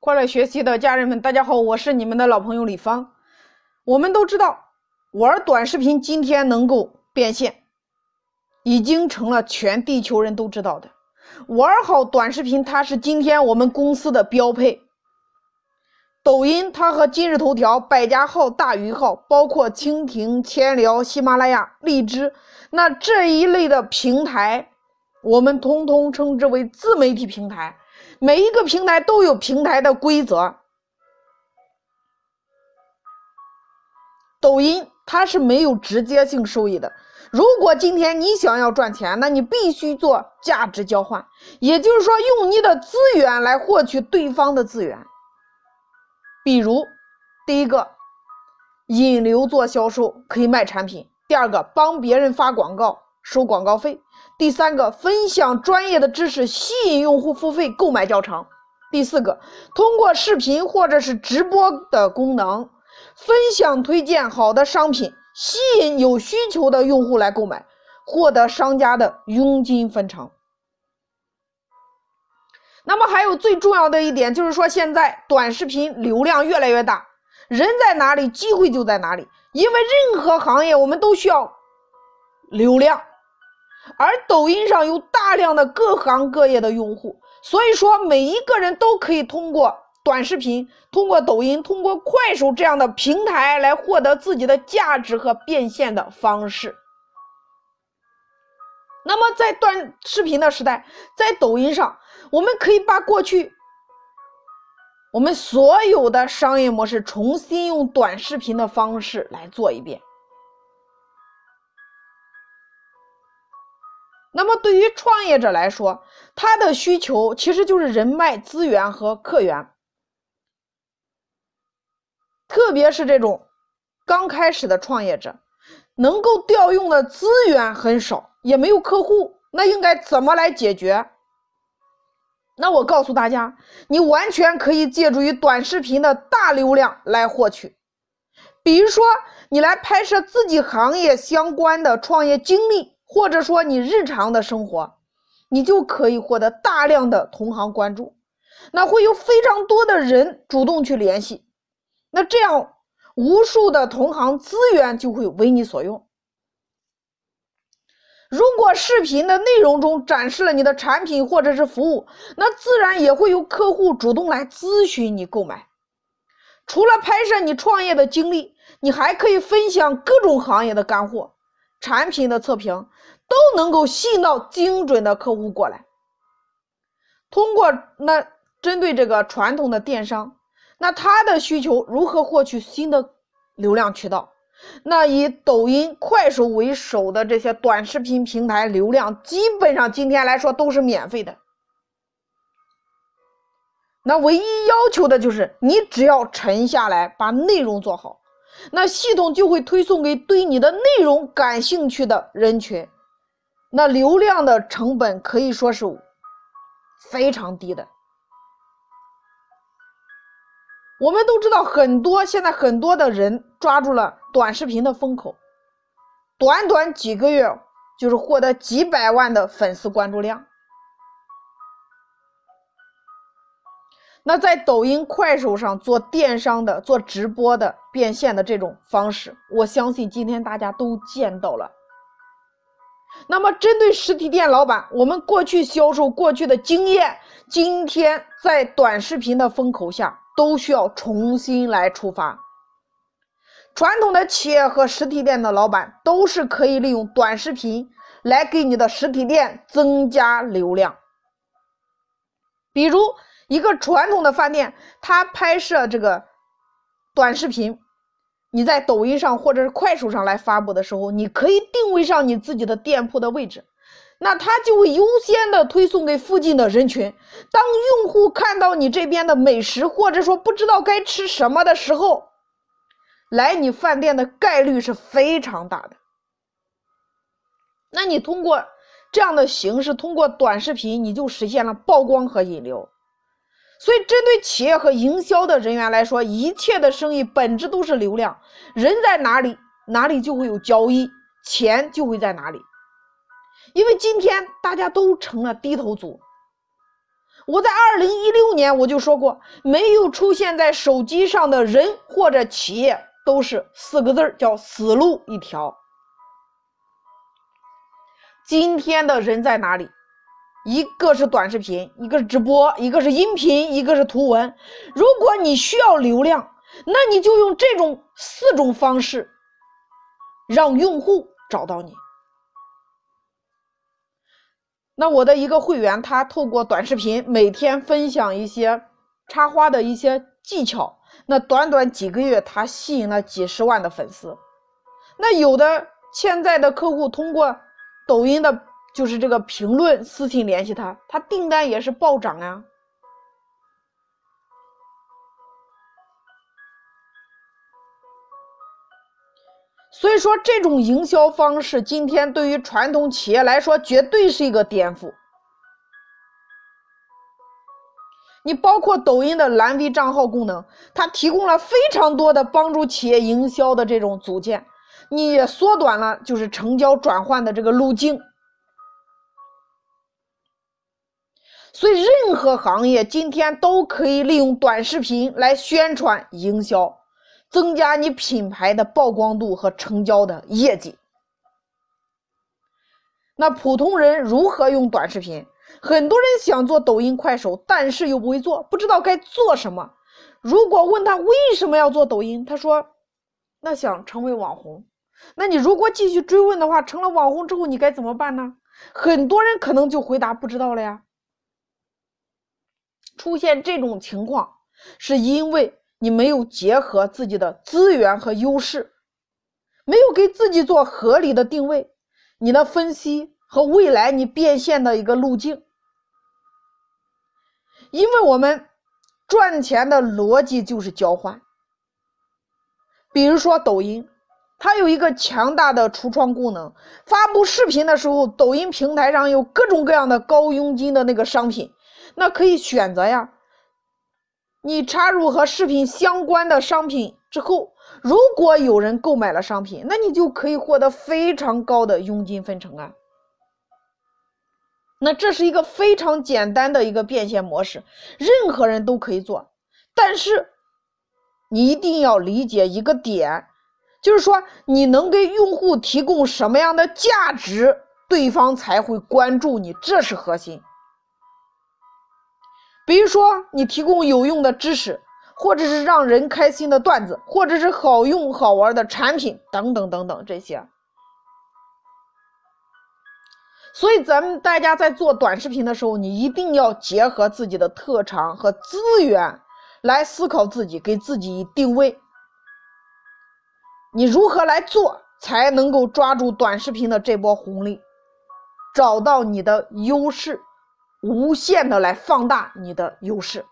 快乐学习的家人们，大家好，我是你们的老朋友李芳。我们都知道，玩短视频今天能够变现，已经成了全地球人都知道的。玩好短视频，它是今天我们公司的标配。抖音它和今日头条、百家号、大鱼号，包括蜻蜓、千聊、喜马拉雅、荔枝，那这一类的平台，我们通通称之为自媒体平台。每一个平台都有平台的规则。抖音它是没有直接性收益的。如果今天你想要赚钱，那你必须做价值交换，也就是说用你的资源来获取对方的资源。比如，第一个，引流做销售可以卖产品；第二个，帮别人发广告收广告费。第三个，分享专业的知识，吸引用户付费购买教程；第四个，通过视频或者是直播的功能，分享推荐好的商品，吸引有需求的用户来购买，获得商家的佣金分成。那么还有最重要的一点，就是说现在短视频流量越来越大，人在哪里，机会就在哪里，因为任何行业我们都需要流量。而抖音上有大量的各行各业的用户，所以说每一个人都可以通过短视频、通过抖音、通过快手这样的平台来获得自己的价值和变现的方式。那么在短视频的时代，在抖音上，我们可以把过去我们所有的商业模式重新用短视频的方式来做一遍。那么，对于创业者来说，他的需求其实就是人脉资源和客源。特别是这种刚开始的创业者，能够调用的资源很少，也没有客户，那应该怎么来解决？那我告诉大家，你完全可以借助于短视频的大流量来获取。比如说，你来拍摄自己行业相关的创业经历。或者说你日常的生活，你就可以获得大量的同行关注，那会有非常多的人主动去联系，那这样无数的同行资源就会为你所用。如果视频的内容中展示了你的产品或者是服务，那自然也会有客户主动来咨询你购买。除了拍摄你创业的经历，你还可以分享各种行业的干货。产品的测评都能够吸引到精准的客户过来。通过那针对这个传统的电商，那他的需求如何获取新的流量渠道？那以抖音、快手为首的这些短视频平台流量，基本上今天来说都是免费的。那唯一要求的就是你只要沉下来，把内容做好。那系统就会推送给对你的内容感兴趣的人群，那流量的成本可以说是非常低的。我们都知道，很多现在很多的人抓住了短视频的风口，短短几个月就是获得几百万的粉丝关注量。那在抖音、快手上做电商的、做直播的、变现的这种方式，我相信今天大家都见到了。那么，针对实体店老板，我们过去销售过去的经验，今天在短视频的风口下，都需要重新来出发。传统的企业和实体店的老板都是可以利用短视频来给你的实体店增加流量，比如。一个传统的饭店，它拍摄这个短视频，你在抖音上或者是快手上来发布的时候，你可以定位上你自己的店铺的位置，那它就会优先的推送给附近的人群。当用户看到你这边的美食，或者说不知道该吃什么的时候，来你饭店的概率是非常大的。那你通过这样的形式，通过短视频，你就实现了曝光和引流。所以，针对企业和营销的人员来说，一切的生意本质都是流量。人在哪里，哪里就会有交易，钱就会在哪里。因为今天大家都成了低头族，我在二零一六年我就说过，没有出现在手机上的人或者企业都是四个字儿，叫死路一条。今天的人在哪里？一个是短视频，一个是直播，一个是音频，一个是图文。如果你需要流量，那你就用这种四种方式，让用户找到你。那我的一个会员，他透过短视频每天分享一些插花的一些技巧，那短短几个月，他吸引了几十万的粉丝。那有的潜在的客户通过抖音的，就是这个评论私信联系他，他订单也是暴涨啊。所以说，这种营销方式今天对于传统企业来说，绝对是一个颠覆。你包括抖音的蓝 V 账号功能，它提供了非常多的帮助企业营销的这种组件，你也缩短了就是成交转换的这个路径。所以，任何行业今天都可以利用短视频来宣传营销。增加你品牌的曝光度和成交的业绩。那普通人如何用短视频？很多人想做抖音、快手，但是又不会做，不知道该做什么。如果问他为什么要做抖音，他说：“那想成为网红。”那你如果继续追问的话，成了网红之后你该怎么办呢？很多人可能就回答不知道了呀。出现这种情况，是因为。你没有结合自己的资源和优势，没有给自己做合理的定位，你的分析和未来你变现的一个路径。因为我们赚钱的逻辑就是交换。比如说抖音，它有一个强大的橱窗功能，发布视频的时候，抖音平台上有各种各样的高佣金的那个商品，那可以选择呀。你插入和视频相关的商品之后，如果有人购买了商品，那你就可以获得非常高的佣金分成啊。那这是一个非常简单的一个变现模式，任何人都可以做。但是你一定要理解一个点，就是说你能给用户提供什么样的价值，对方才会关注你，这是核心。比如说，你提供有用的知识，或者是让人开心的段子，或者是好用好玩的产品，等等等等这些。所以，咱们大家在做短视频的时候，你一定要结合自己的特长和资源来思考自己，给自己定位。你如何来做，才能够抓住短视频的这波红利，找到你的优势？无限的来放大你的优势。